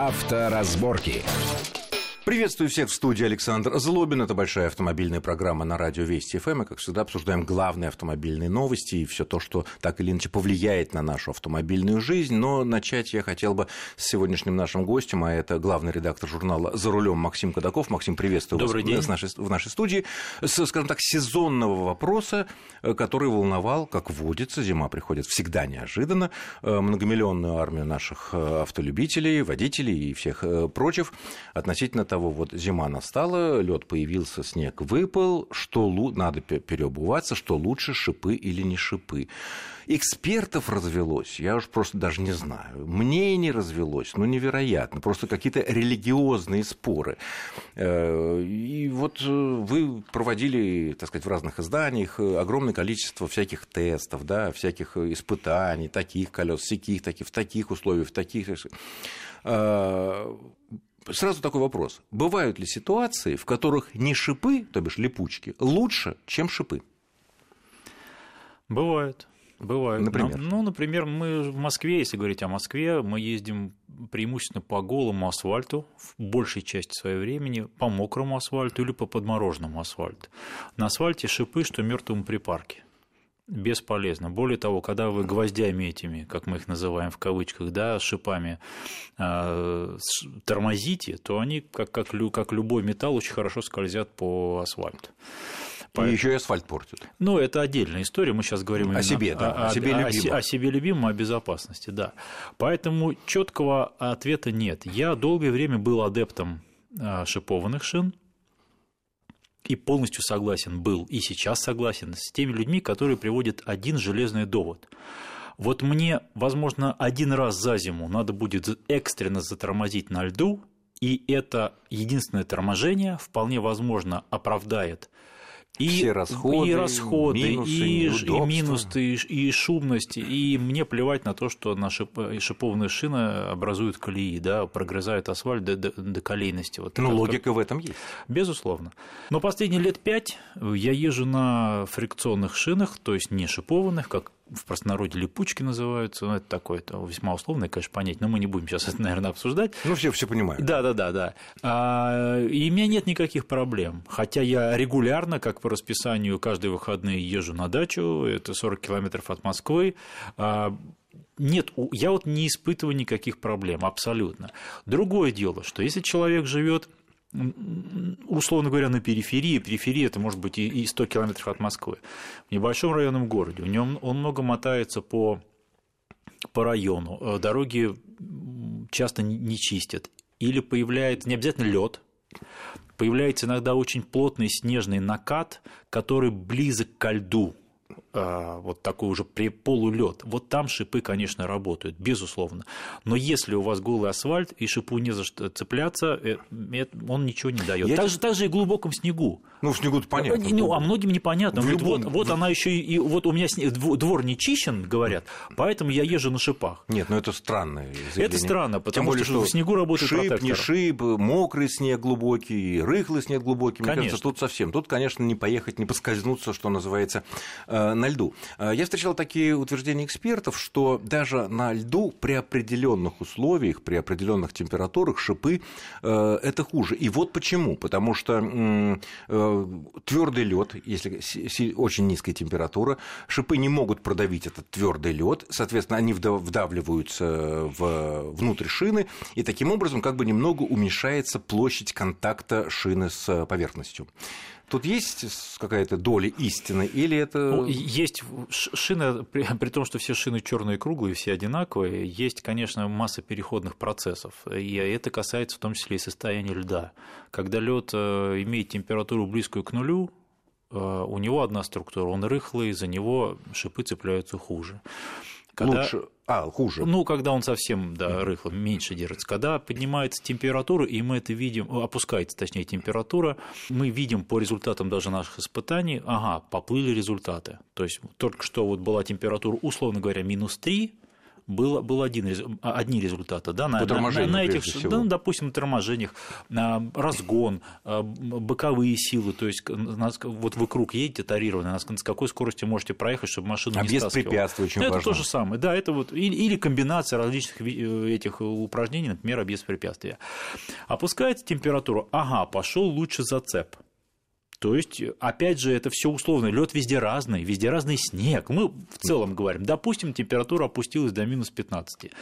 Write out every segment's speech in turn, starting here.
Авторазборки. Приветствую всех в студии Александр Злобин. Это большая автомобильная программа на радио Вести ФМ. Мы, как всегда, обсуждаем главные автомобильные новости и все то, что так или иначе повлияет на нашу автомобильную жизнь. Но начать я хотел бы с сегодняшним нашим гостем, а это главный редактор журнала «За рулем» Максим Кадаков. Максим, приветствую Добрый вас день. В, нашей, в нашей студии. С, скажем так, сезонного вопроса, э, который волновал, как водится, зима приходит всегда неожиданно, э, многомиллионную армию наших э, автолюбителей, водителей и всех прочих относительно того, вот зима настала, лед появился, снег выпал, что лу- надо переобуваться, что лучше, шипы или не шипы. Экспертов развелось, я уж просто даже не знаю. Мнений развелось, ну невероятно, просто какие-то религиозные споры. И вот вы проводили, так сказать, в разных изданиях огромное количество всяких тестов, да, всяких испытаний, таких колес, всяких, таких, в таких условиях, в таких Сразу такой вопрос. Бывают ли ситуации, в которых не шипы, то бишь липучки, лучше, чем шипы? Бывает. Бывает. Например? Ну, например, мы в Москве, если говорить о Москве, мы ездим преимущественно по голому асфальту в большей части своего времени, по мокрому асфальту или по подмороженному асфальту. На асфальте шипы, что мертвому припарке бесполезно. Более того, когда вы гвоздями этими, как мы их называем в кавычках, да, шипами э, тормозите, то они, как, как, как любой металл, очень хорошо скользят по асфальту. И еще и асфальт портят. Ну, это отдельная история. Мы сейчас говорим о себе, да, о, о себе любимом. О, о себе любимом, о безопасности, да. Поэтому четкого ответа нет. Я долгое время был адептом шипованных шин, и полностью согласен был, и сейчас согласен с теми людьми, которые приводят один железный довод. Вот мне, возможно, один раз за зиму надо будет экстренно затормозить на льду, и это единственное торможение вполне возможно оправдает и, Все расходы, и расходы, минусы, и, и минусы, и, и шумность, и мне плевать на то, что на шип, шипованные шины образуют колеи, да, прогрызают асфальт до, до, до колейности. Вот Но как- логика в этом есть. Безусловно. Но последние лет пять я езжу на фрикционных шинах, то есть не шипованных, как в простонародье липучки называются. Ну, это такое это весьма условное, конечно, понять, но мы не будем сейчас это, наверное, обсуждать. Ну, все, все понимают. Да, да, да, да. А, и у меня нет никаких проблем. Хотя я регулярно, как по расписанию, каждые выходные езжу на дачу, это 40 километров от Москвы. А, нет, я вот не испытываю никаких проблем, абсолютно. Другое дело, что если человек живет условно говоря, на периферии, периферия это может быть и и 100 километров от Москвы, в небольшом районном городе, у него он много мотается по по району, э, дороги часто не- чистят, или появляется не обязательно лед, появляется иногда очень плотный снежный накат, который близок ко льду, вот такой уже при полулед. Вот там шипы, конечно, работают, безусловно. Но если у вас голый асфальт и шипу не за что цепляться, э, э, он ничего не дает. Так же, так же и в глубоком снегу. Ну, в снегу понятно. Ну, а многим непонятно. В Говорят, любом- вот, вот она еще и, вот у меня сне- дво- двор не чищен, говорят, поэтому я езжу на шипах. Нет, ну это заявление. Это странно, потому Тем более, что, в снегу работает шип, протектор. не шип, мокрый снег глубокий, рыхлый снег глубокий. Мне Конечно. кажется, тут совсем. Тут, конечно, не поехать, не поскользнуться, что называется, э, на льду. Э, Я встречал такие утверждения экспертов, что даже на льду при определенных условиях, при определенных температурах шипы э, это хуже. И вот почему. Потому что твердый лед, если очень низкая температура, шипы не могут продавить этот твердый лед, соответственно, они вда- вдавливаются внутрь шины, и таким образом как бы немного уменьшается площадь контакта шины с поверхностью. Тут есть какая-то доля истины, или это... Ну, Есть шины, при, при том, что все шины черные и круглые, все одинаковые, есть, конечно, масса переходных процессов. И это касается в том числе и состояния льда. Когда лед э, имеет температуру близкую к нулю, э, у него одна структура, он рыхлый, за него шипы цепляются хуже. Когда- Лучше... А, хуже. Ну, когда он совсем, да, рыхло, меньше держится. Когда поднимается температура, и мы это видим, о, опускается, точнее, температура, мы видим по результатам даже наших испытаний, ага, поплыли результаты. То есть только что вот была температура, условно говоря, минус 3, был, был один, одни результаты. Да, на, на, на этих, да, допустим, на торможениях, разгон, боковые силы, то есть вот вы круг едете тарированный, с какой скоростью можете проехать, чтобы машину а не без препятствий очень Это важно. то же самое, да, это вот или, или комбинация различных э, этих упражнений, например, без препятствия. Опускаете температуру, ага, пошел лучше зацеп. То есть, опять же, это все условно. Лед везде разный, везде разный снег. Мы в целом говорим, допустим, температура опустилась до минус 15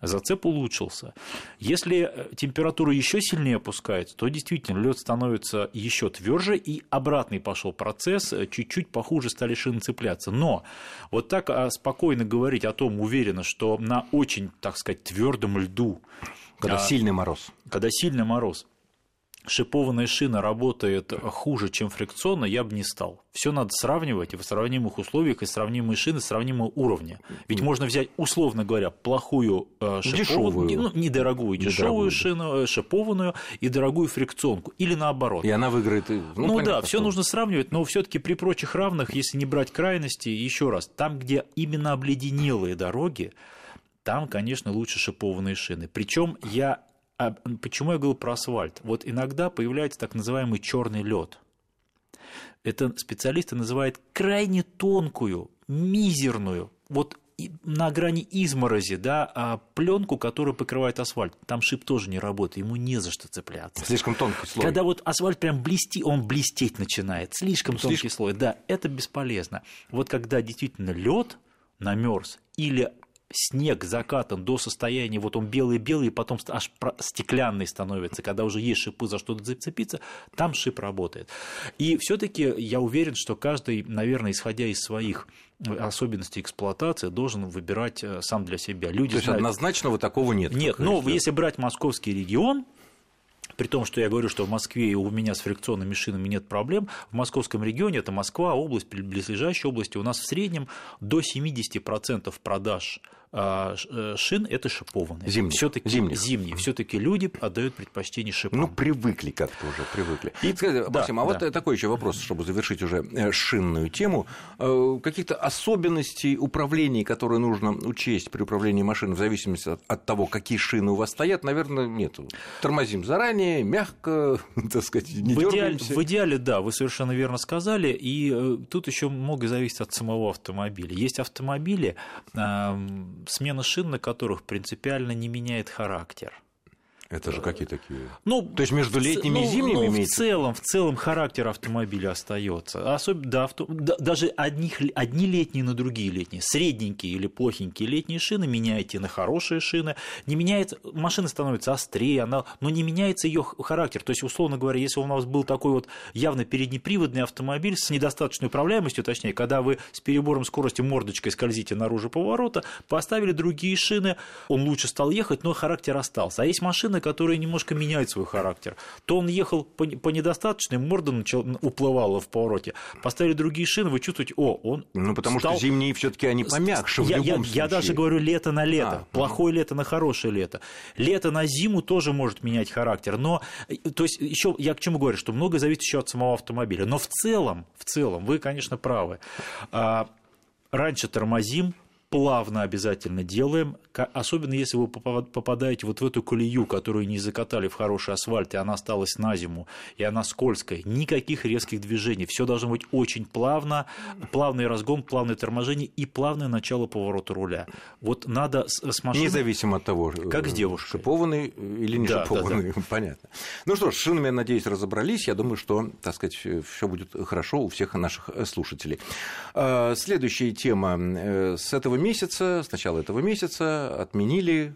зацеп улучшился. Если э, температура еще сильнее опускается, то действительно лед становится еще тверже, и обратный пошел процесс, э, чуть-чуть похуже стали шины цепляться. Но вот так а, спокойно говорить о том, уверенно, что на очень, так сказать, твердом льду, когда а, сильный мороз, когда сильный мороз, шипованная шина работает хуже, чем фрикционная, я бы не стал. Все надо сравнивать и в сравнимых условиях, и сравнимые шины сравнимого уровня. Ведь можно взять, условно говоря, плохую э, шипованную, ну, недорогую, дешевую шину, э, шипованную и дорогую фрикционку. Или наоборот. И она выиграет. Ну, ну понятно, да, все нужно сравнивать, но все-таки при прочих равных, если не брать крайности, еще раз, там, где именно обледенелые дороги, там, конечно, лучше шипованные шины. Причем я а почему я говорю про асфальт? Вот иногда появляется так называемый черный лед. Это специалисты называют крайне тонкую, мизерную, вот на грани изморози, да, а пленку, которая покрывает асфальт. Там шип тоже не работает, ему не за что цепляться. Слишком тонкий слой. Когда вот асфальт прям блестит, он блестеть начинает. Слишком ну, тонкий слишком... слой, да, это бесполезно. Вот когда действительно лед намерз или снег закатан до состояния, вот он белый-белый, потом аж стеклянный становится, когда уже есть шипы за что-то зацепиться, там шип работает. И все таки я уверен, что каждый, наверное, исходя из своих особенностей эксплуатации, должен выбирать э, сам для себя. Люди То есть знают... однозначного такого нет? Нет, но если брать московский регион, при том, что я говорю, что в Москве у меня с фрикционными шинами нет проблем, в московском регионе, это Москва, область, близлежащие области, у нас в среднем до 70% продаж э, шин это шипованные. Зимние. Все-таки зимние. зимние. Все-таки люди отдают предпочтение шипам. Ну, привыкли как-то уже, привыкли. И, Скажите, да, Максим, а да. вот такой еще вопрос, чтобы завершить уже э, шинную тему. Э, каких-то особенностей управления, которые нужно учесть при управлении машиной в зависимости от, от того, какие шины у вас стоят, наверное, нет. Тормозим заранее, мягко, так сказать, не в идеале, в идеале, да, вы совершенно верно сказали. И тут еще много зависит от самого автомобиля. Есть автомобили, смена шин на которых принципиально не меняет характер. Это же какие такие? Ну, то есть между летними ну, и зимними ну, имеется? В целом, в целом характер автомобиля остается. Особенно, да, авто, да, даже одних, одни летние на другие летние. Средненькие или плохенькие летние шины меняете на хорошие шины. Не меняется, машина становится острее, она, но не меняется ее характер. То есть, условно говоря, если у нас был такой вот явно переднеприводный автомобиль с недостаточной управляемостью, точнее, когда вы с перебором скорости мордочкой скользите наружу поворота, поставили другие шины, он лучше стал ехать, но характер остался. А есть машины, машины, которые немножко меняют свой характер. То он ехал по, по недостаточной, морда начал, уплывала в повороте. Поставили другие шины, вы чувствуете, о, он Ну, потому стал... что зимние все таки они помягче я, в любом я, случае. Я даже говорю лето на лето. А, Плохое лето на хорошее лето. Лето на зиму тоже может менять характер. Но, то есть, еще я к чему говорю, что многое зависит еще от самого автомобиля. Но в целом, в целом, вы, конечно, правы. А, раньше тормозим, плавно обязательно делаем, особенно если вы попадаете вот в эту колею, которую не закатали в хороший асфальт, и она осталась на зиму, и она скользкая, никаких резких движений, все должно быть очень плавно, плавный разгон, плавное торможение и плавное начало поворота руля. Вот надо с машиной... Независимо от того, как с девушкой. шипованный или не да, шипованный, да, да. понятно. Ну что ж, с шинами, я надеюсь, разобрались, я думаю, что, так сказать, все будет хорошо у всех наших слушателей. А, следующая тема э, с этого месяца, с начала этого месяца отменили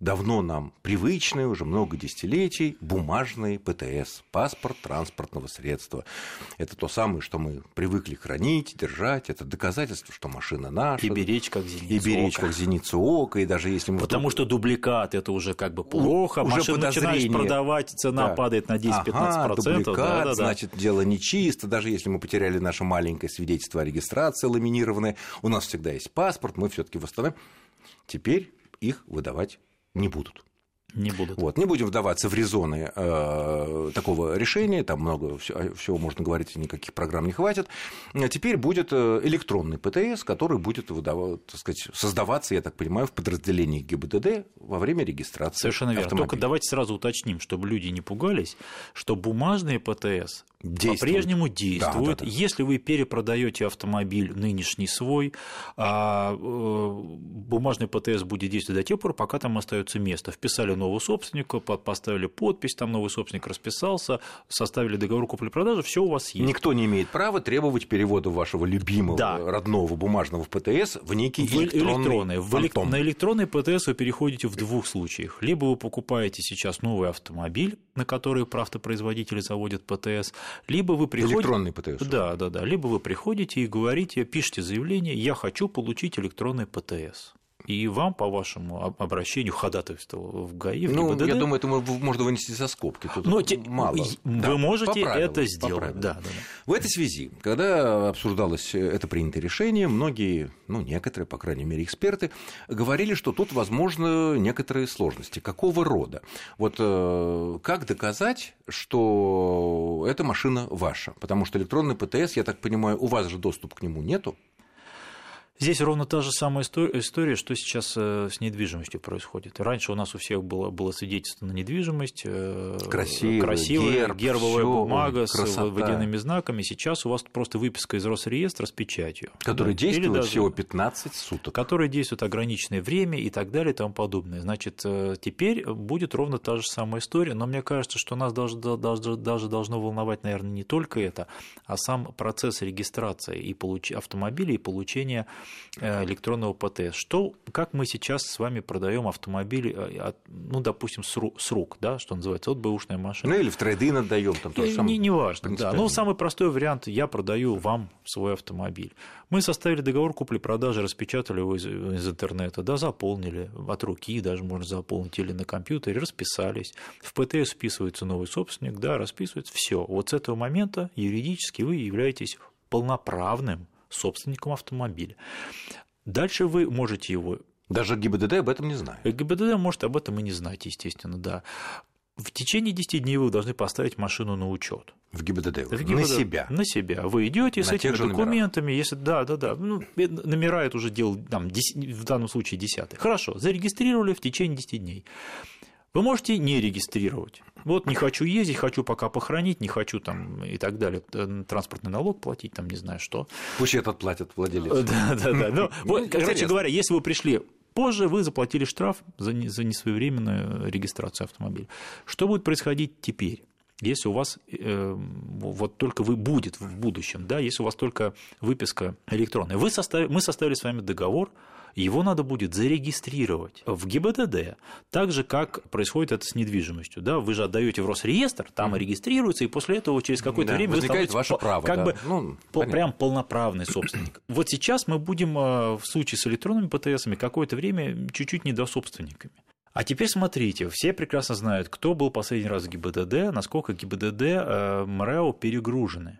давно нам привычный, уже много десятилетий, бумажный ПТС, паспорт транспортного средства. Это то самое, что мы привыкли хранить, держать, это доказательство, что машина наша. И беречь как зеницу И беречь ока. как зеницу ока, и даже если мы... Потому вдруг... что дубликат – это уже как бы плохо, уже машину начинаешь продавать, цена да. падает на 10-15%. Ага, дубликат, да, да, да. значит, дело нечисто, даже если мы потеряли наше маленькое свидетельство о регистрации ламинированное, у нас всегда есть паспорт, мы все таки восстановим. Теперь их выдавать не будут. Не будут. Вот. Не будем вдаваться в резоны э, такого решения, там много всего, всего можно говорить, никаких программ не хватит. А теперь будет э, электронный ПТС, который будет выдавать, так сказать, создаваться, я так понимаю, в подразделении ГИБДД во время регистрации Совершенно верно. автомобиля. Только давайте сразу уточним, чтобы люди не пугались, что бумажные ПТС по-прежнему действуют. Да, да, да. Если вы перепродаете автомобиль нынешний свой, а, э, бумажный ПТС будет действовать до тех пор, пока там остается место. Вписали нового собственника, поставили подпись, там новый собственник расписался, составили договор купли-продажи, все у вас есть. Никто не имеет права требовать перевода вашего любимого Да. родного бумажного ПТС в некий В электронный, электронный. В элек-. На электронный ПТС вы переходите в двух случаях. Либо вы покупаете сейчас новый автомобиль, на который правдопроизводители заводят ПТС, либо вы приходите... Электронный ПТС. Да, да, да. Либо вы приходите и говорите, пишите заявление, я хочу получить электронный ПТС. И вам по вашему об- обращению ходатайству в ГАИ, в Ну, ГИБДД, я думаю, это мо- можно вынести за скобки. Тут но те- мало. вы Да, можете это сделать. Да, да, да. В этой связи, когда обсуждалось это принятое решение, многие, ну, некоторые, по крайней мере, эксперты, говорили, что тут возможны некоторые сложности. Какого рода? Вот э, как доказать, что эта машина ваша? Потому что электронный ПТС, я так понимаю, у вас же доступ к нему нету. Здесь ровно та же самая истор- история, что сейчас э, с недвижимостью происходит. Раньше у нас у всех было, было свидетельство на недвижимость, э, Красивое, красивая герб, гербовая всё, бумага с красота. водяными знаками. Сейчас у вас просто выписка из Росреестра с печатью. Который Да. Действует даже- всего 15 суток. которые действуют ограниченное время и так далее и тому подобное. Значит, э, теперь будет ровно та же самая история, но мне кажется, что нас даже, даже, даже должно волновать, наверное, не только это, а сам процесс регистрации и получ... автомобиля и получения электронного ПТС. Что, как мы сейчас с вами продаем автомобили, э, от- ну, допустим, с ру- с рук, да, что называется, вот бэушная машина. Ну или в трейдин отдаем там то же Не, не важно, да. Ну, самый простой вариант, я продаю вам свой автомобиль. Мы составили договор купли-продажи, распечатали его из, из интернета, да, заполнили от руки, даже можно заполнить или на компьютере, расписались. В ПТС вписывается новый собственник, да, расписывается, все. Вот с этого момента юридически вы являетесь полноправным собственником автомобиля. Дальше вы можете его Даже ГИБДД об этом не знает. ГИБДД может об этом и не знать, естественно, да. В течение 10 дней вы должны поставить машину на учет. В ГИБДД. В На ГИБДД. себя. На себя. Вы идете с На этими номерах. документами, если да, да, да. Ну, э, номера это уже дело там, в данном случае десятый. Хорошо, зарегистрировали в течение 10 дней. Вы можете не регистрировать. Вот не хочу ездить, хочу пока похоронить, не хочу там и так далее, э, транспортный налог платить, там не знаю что. Пусть этот платит владелец. Да, да, да. Ну, вот, интересно. короче говоря, если вы пришли позже, вы заплатили штраф за несвоевременную регистрацию автомобиля. Что будет происходить теперь? Если у вас э, вот только вы будет в будущем, да, если у вас только выписка электронная, вы составили, мы составили с вами договор, его надо будет зарегистрировать в ГИБДД, так же, как происходит это с недвижимостью. Да? Вы же отдаете в Росреестр, там и регистрируется, и после этого через какое-то Да, время вы становитесь ваше по- право, как да. бы Ну, по- прям полноправный собственник. Вот сейчас мы будем э, в случае с электронными ПТСами какое-то время чуть-чуть недособственниками. А теперь смотрите, все прекрасно знают, кто был последний раз в ГИБДД, насколько ГИБДД, э, МРЭО перегружены.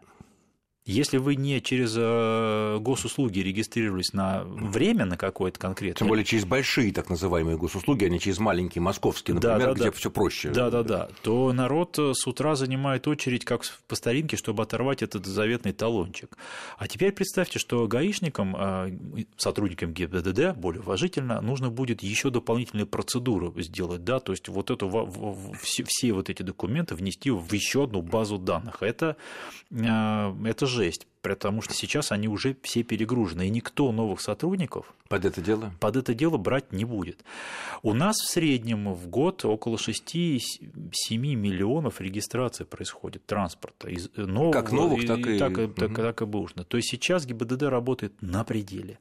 Если вы не через э, госуслуги регистрировались на время на какое-то конкретное, Тем более через большие так называемые госуслуги, а не через маленькие московские, Да, например, да, где да. все проще. Да, да, да. То народ э, с утра занимает очередь, как по старинке, чтобы оторвать этот заветный талончик. А теперь представьте, что гаишникам, э, сотрудникам ГИБДД, более уважительно, нужно будет еще дополнительные процедуры сделать, да, то есть вот эту, все, все вот эти документы внести в еще одну базу данных. Это, это жесть. Потому что сейчас они уже все перегружены, и никто новых сотрудников Под это дело? под это дело брать не будет. У нас в среднем в год около 6-7 миллионов регистраций происходит транспорта. Из нового, Как новых, так и- так, так, Мгм. так и бэушных. То есть сейчас ГИБДД работает на пределе.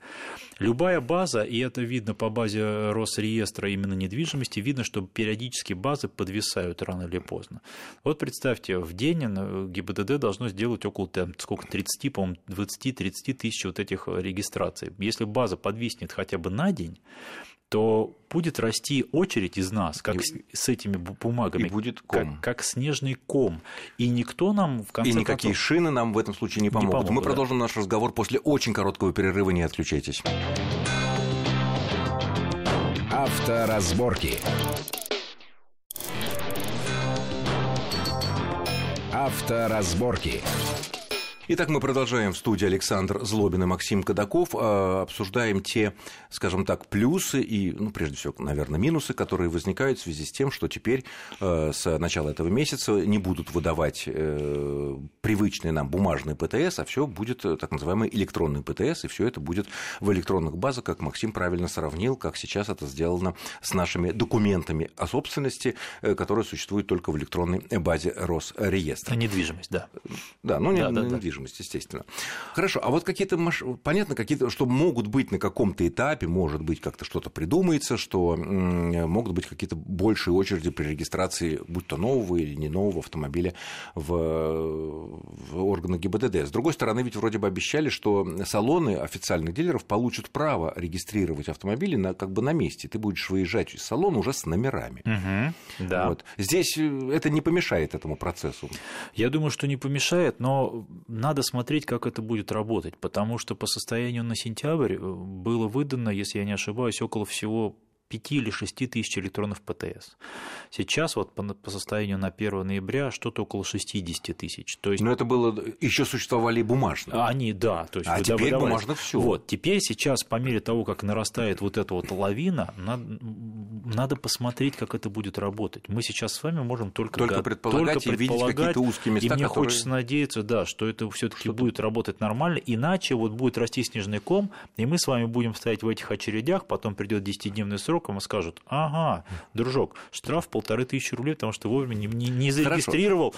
Любая база, и это видно по базе Росреестра именно недвижимости, видно, что периодически базы подвисают рано или поздно. Вот представьте, в день э, ГИБДД должно сделать около там, сколько, 30, по-моему, 20-30 тысяч вот этих э, регистраций. Если база подвиснет хотя бы на день, то будет расти очередь из нас, как и, с, с этими бумагами, и будет ком. Как, как снежный ком. И никто нам в конце И никакие концов, шины нам в этом случае не помогут. Не помогут Мы да. продолжим наш разговор после очень короткого перерыва. Не отключайтесь. Авторазборки. Авторазборки. Итак, мы продолжаем в студии Александр Злобин и Максим Кадаков. А, обсуждаем те, скажем так, плюсы и, ну, прежде всего, наверное, минусы, которые возникают в связи с тем, что теперь а, с начала этого месяца не будут выдавать э, привычные нам бумажные ПТС, а все будет э, так называемый электронный ПТС, и все это будет в электронных базах, как Максим правильно сравнил, как сейчас это сделано с нашими документами о собственности, э, которые существуют только в электронной базе Росреестра. Недвижимость, да. Да, ну, да, не, да, недвижимость недвижимость, естественно. Хорошо, а вот какие-то, понятно, какие-то, что могут быть на каком-то этапе, может быть, как-то что-то придумается, что могут быть какие-то большие очереди при регистрации, будь то нового или не нового автомобиля в, в органах ГИБДД. С другой стороны, ведь вроде бы обещали, что салоны официальных дилеров получат право регистрировать автомобили на, как бы на месте. Ты будешь выезжать из салона уже с номерами. Угу, да. вот. Здесь э, это не помешает этому процессу. Я думаю, что не помешает, но надо смотреть, как это будет работать, потому что по состоянию на сентябрь э, было выдано, если я не ошибаюсь, около всего 5 или 6 тысяч электронов ПТС. Сейчас вот по, по состоянию на 1 ноября что-то около 60 тысяч. То есть... Но это было, еще существовали бумажные. Они, да. То есть а теперь выдавались. бумажных все. Вот, теперь сейчас, по мере того, как нарастает вот эта вот лавина, надо, надо посмотреть, как это будет работать. Мы сейчас с вами можем только, только предполагать только и видеть какие-то узкие места, И мне которые... хочется надеяться, да, что это все таки будет работать нормально, иначе вот будет расти снежный ком, и мы с вами будем стоять в этих очередях, потом придет 10-дневный срок, сроком и скажут, ага, дружок, штраф полторы тысячи рублей, потому что вовремя не, не, не зарегистрировал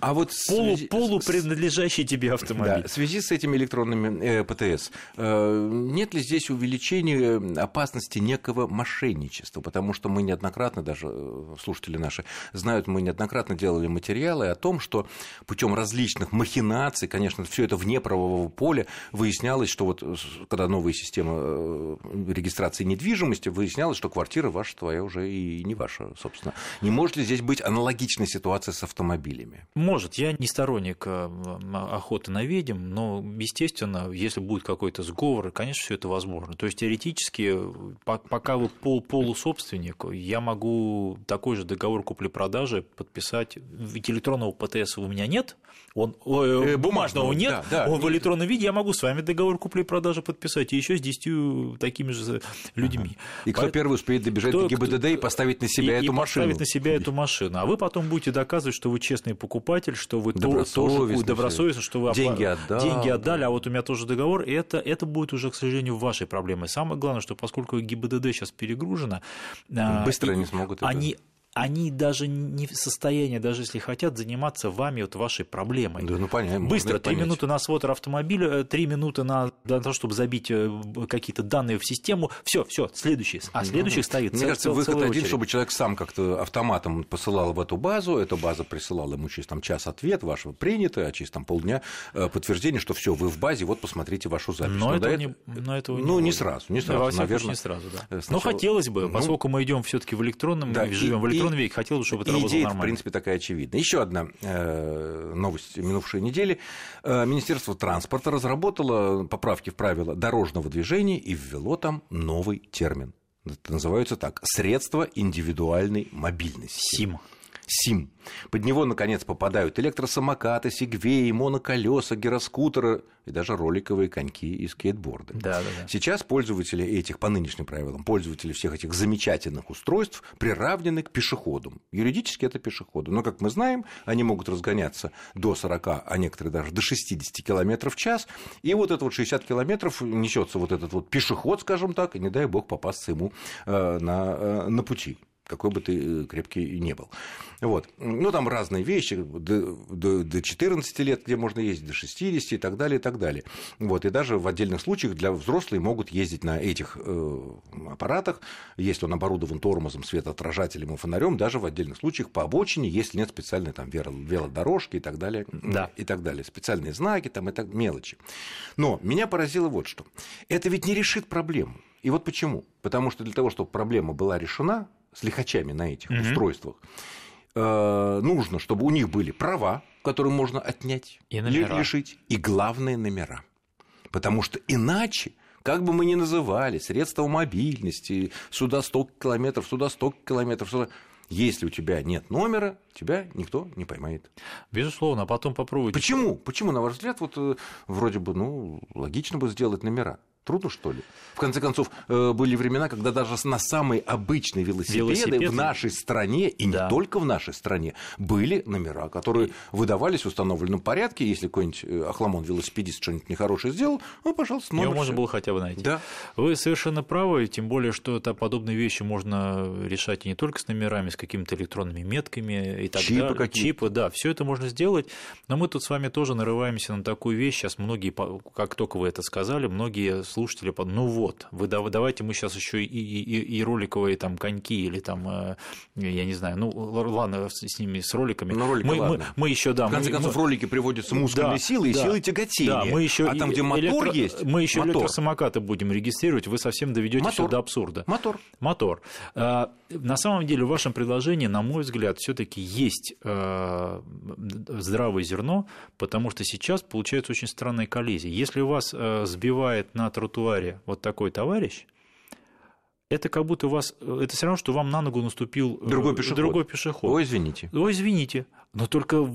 а вот полу, связи... полу принадлежащий тебе автомобиль. Да, в связи с этими электронными э, ПТС, э, нет ли здесь увеличения опасности некого мошенничества? Потому что мы неоднократно, даже э, слушатели наши знают, мы неоднократно делали материалы о том, что путем различных махинаций, конечно, все это вне правового поля, выяснялось, что вот когда новая система э, регистрации недвижимости, выяснялось, что квартира ваша твоя уже и не ваша, собственно. Не может ли здесь быть аналогичная ситуация с автомобилями? Может. Я не сторонник э, охоты на ведьм, но, естественно, если будет какой-то сговор, конечно, все это возможно. То есть теоретически, пока вы пол полусобственник, я могу такой же договор купли-продажи подписать. Ведь электронного ПТС у меня нет, он, э, бумажного нет, да, да, он в электронном виде, я могу с вами договор купли-продажи подписать, и еще с десятью такими же людьми. И кто первый успеет добежать кто, до ГИБДД и поставить на себя и, эту и машину? поставить на себя эту машину. А вы потом будете доказывать, что вы честный покупатель, что вы добросовестный, добросовестный что вы деньги, отдал, деньги отдали, а вот у меня тоже договор, и это, это будет уже, к сожалению, вашей проблемой. Самое главное, что поскольку ГИБДД сейчас перегружено, быстро они смогут они, это они даже не в состоянии, даже если хотят, заниматься вами, вот вашей проблемой. Да, ну понятно. Быстро, три минуты на осмотр автомобиля, э, три минуты на, на то, чтобы забить э, какие-то данные в систему, все, все, следующий. А следующих ну, стоит Мне цел, кажется, выход один, очередь. чтобы человек сам как-то автоматом посылал в эту базу, эта база присылала ему через там, час ответ, вашего принято, а через там, полдня э, подтверждение, что все, вы в базе, вот посмотрите вашу запись. Но, но этого, не, но этого ну, не, не сразу, не сразу, да, наверное. Не сразу, да. Сначала... Но хотелось бы, ну, поскольку мы идем все-таки в электронном, да, живем в электронном электронном веке, хотелось, чтобы это работало идея, нормально. в принципе, такая очевидная. Еще одна э, новость минувшей недели. Э, Министерство транспорта разработало поправки в правила дорожного движения и ввело там новый термин. Это называется так – средства индивидуальной мобильности. СИМ. СИМ. Под него, наконец, попадают электросамокаты, сегвеи, моноколеса, гироскутеры и даже роликовые коньки и скейтборды. Да, да, да. Сейчас пользователи этих, по нынешним правилам, пользователи всех этих замечательных устройств приравнены к пешеходам. Юридически это пешеходы. Но, как мы знаем, они могут разгоняться до 40, а некоторые даже до 60 км в час. И вот это вот 60 километров несется вот этот вот пешеход, скажем так, и не дай бог попасться ему э, на, э, на пути какой бы ты э, крепкий не был. Вот. Ну, там разные вещи, до, до, до 14 лет, где можно ездить, до 60 и так далее, и так далее. Вот. И даже в отдельных случаях для взрослых могут ездить на этих э, аппаратах, если он оборудован тормозом, светоотражателем и фонарем, даже в отдельных случаях по обочине, если нет специальной там велодорожки и так далее, да. и так далее, специальные знаки там и так мелочи. Но меня поразило вот что. Это ведь не решит проблему. И вот почему? Потому что для того, чтобы проблема была решена, с лихачами на этих угу. устройствах, э, нужно, чтобы у них были права, которые можно отнять, и номера. лишить, и главные номера. Потому что иначе как бы мы ни называли, средства мобильности, сюда 100 километров, сюда 100 километров, сюда... Если у тебя нет номера, тебя никто не поймает. Безусловно, а потом попробуйте. Почему? Почему, на ваш взгляд, вот э, вроде бы, ну, логично бы сделать номера? Трудно, что ли? В конце концов, э, были времена, когда даже на самые обычные велосипеды Велосипед... в нашей стране, и да. не только в нашей стране, были номера, которые выдавались в установленном порядке. Если какой-нибудь э, охламон велосипедист что-нибудь нехорошее сделал, ну, пожалуйста, номер. Его можно было хотя бы найти. Да. Вы совершенно правы, тем более, что это, подобные вещи можно решать и не только с номерами, с какими-то электронными метками и так Чипы далее. Какие? Чипы, да, все это можно сделать. Но мы тут с вами тоже нарываемся на такую вещь. Сейчас многие, как только вы это сказали, многие слушатели, ну вот, вы давайте мы сейчас еще и, и, и роликовые там коньки или там, э, я не знаю, ну ладно, с ними, с роликами. Ну, ролики, мы, ладно. мы, мы еще, да. В конце мы, концов, мы... ролики приводятся мускульной да, силой и да, силой тяготения. Да, мы еще а там, где мотор электро... есть, Мы еще мотор. электросамокаты будем регистрировать, вы совсем доведете все до абсурда. Мотор. Мотор. А, на самом деле, в вашем предложении, на мой взгляд, все-таки есть э, здравое зерно, потому что сейчас получается очень странная коллизия. Если вас э, сбивает на тротуаре вот такой товарищ, это как будто вас, это все равно, что вам на ногу наступил э, другой пешеход. Другой пешеход. Ой, извините. Ой, извините. Но только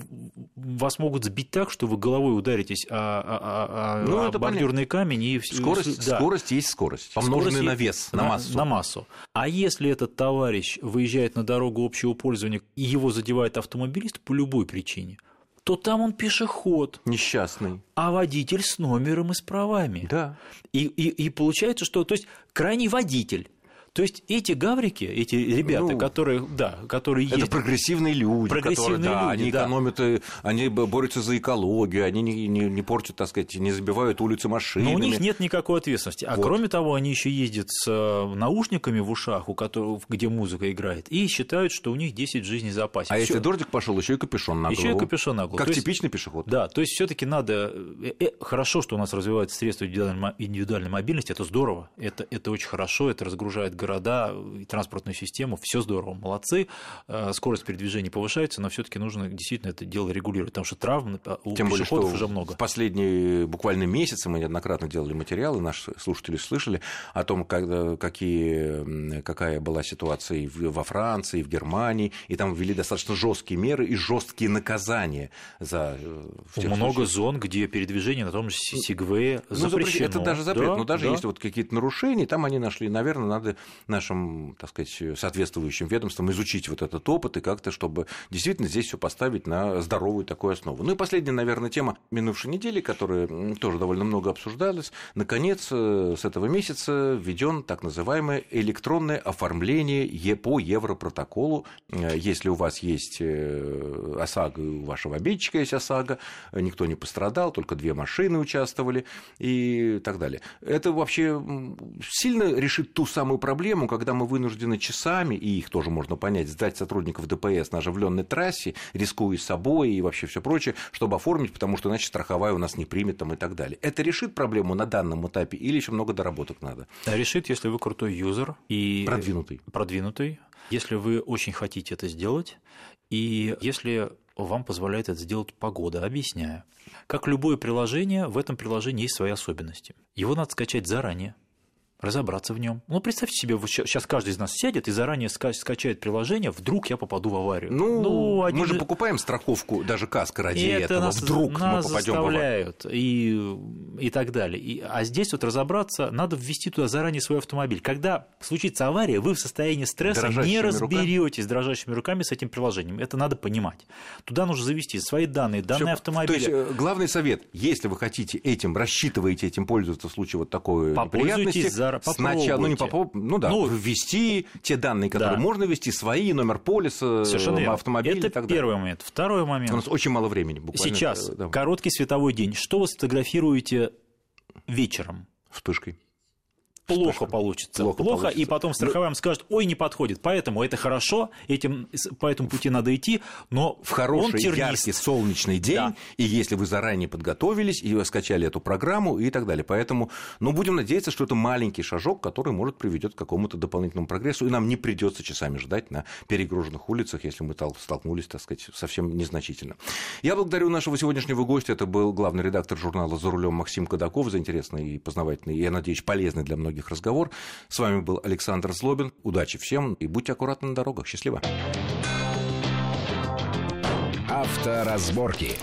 вас могут сбить так, что вы головой ударитесь о, о, о, ну, о бордюрный камень. И... Скорость, да. скорость есть скорость, помноженная скорость на вес, на, на массу. На массу. А если этот товарищ выезжает на дорогу общего пользования, и его задевает автомобилист по любой причине, то там он пешеход. Несчастный. А водитель с номером и с правами. Да. И, и, и получается, что то есть крайний водитель то есть эти гаврики, эти ребята, ну, которые, да, которые это есть... прогрессивные люди, прогрессивные которые, да, люди, они да. экономят, э, они борются за экологию, они не, не, не портят, так сказать, не забивают улицы машинами. Но у них нет никакой ответственности. А вот. кроме того, они еще ездят с э, наушниками в ушах, у которых, где музыка играет, и считают, что у них 10 жизней в запасе. А Всё. если дождик пошел, еще и капюшон на голову. Еще и капюшон на голову. Как то типичный пешеход. Да, то есть все-таки надо. Э, хорошо, что у нас развиваются средства индивидуальной мобильности, это здорово, это, это очень хорошо, это разгружает города, транспортную систему, все здорово, молодцы, э, скорость передвижения повышается, но все-таки нужно действительно это дело регулировать, потому что травм у Тем более, что уже много. В последние буквально месяцы мы неоднократно делали материалы, наши слушатели слышали о том, как, какие, какая была ситуация и во Франции, и в Германии, и там ввели достаточно жесткие меры и жесткие наказания за э, много случаях. зон, где передвижение на том же Сигвее ну, запрещено. Это даже запрет, да, но даже да. если вот какие-то нарушения, там они нашли, наверное, надо нашим так сказать, соответствующим ведомствам изучить вот этот опыт и как-то, чтобы действительно здесь все поставить на здоровую такую основу. Ну и последняя, наверное, тема минувшей недели, которая тоже довольно много обсуждалась. Наконец, э, с этого месяца введен так называемое электронное оформление по Европротоколу. Э, если у вас есть э, ОСАГО, у вашего обидчика есть ОСАГО, никто не пострадал, только две машины участвовали и так далее. Это вообще сильно решит ту самую проблему, когда мы вынуждены вынуждены часами, и их тоже можно понять, сдать сотрудников ДПС на оживленной трассе, рискуя собой и вообще все прочее, чтобы оформить, потому что иначе страховая у нас не примет там и так далее. Это решит проблему на данном этапе или еще много доработок надо? Решит, если вы крутой юзер и продвинутый. Продвинутый. Если вы очень хотите это сделать, и если вам позволяет это сделать погода. Объясняю. Как любое приложение, в этом приложении есть свои особенности. Его надо скачать заранее разобраться в нем. Ну, представьте себе, сейчас каждый из нас сядет и заранее скачает приложение, вдруг я попаду в аварию. Ну, ну один... мы же покупаем страховку, даже каска ради и этого, нас, вдруг нас мы попадем в аварию. И, и так далее. И, а здесь вот разобраться, надо ввести туда заранее свой автомобиль. Когда случится авария, вы в состоянии стресса не разберетесь с дрожащими руками с этим приложением. Это надо понимать. Туда нужно завести свои данные, данные Всё, автомобиля. То есть, э, главный совет, если вы хотите этим, рассчитываете этим пользоваться в случае вот такой неприятности, за... Сначала, ну, не попробуйте. ну да, ну, ввести те данные, которые да. можно ввести, свои, номер полиса, Совершенно автомобиля Это и так первый далее. момент. Второй момент. У нас очень мало времени буквально. Сейчас, да. короткий световой день. Что вы сфотографируете вечером? Вспышкой плохо получится. Плохо, плохо получится. и потом страховая вам скажет, ой, не подходит. Поэтому это хорошо, этим, по этому пути надо идти, но в хороший, яркий, солнечный день, да. и если вы заранее подготовились и скачали эту программу и так далее. Поэтому, ну, будем надеяться, что это маленький шажок, который, может, приведет к какому-то дополнительному прогрессу, и нам не придется часами ждать на перегруженных улицах, если мы столкнулись, так сказать, совсем незначительно. Я благодарю нашего сегодняшнего гостя. Это был главный редактор журнала «За рулем» Максим Кадаков за интересный и познавательный, и, я надеюсь, полезный для многих других разговор. С вами был Александр Злобин. Удачи всем и будьте аккуратны на дорогах. Счастливо. Авторазборки.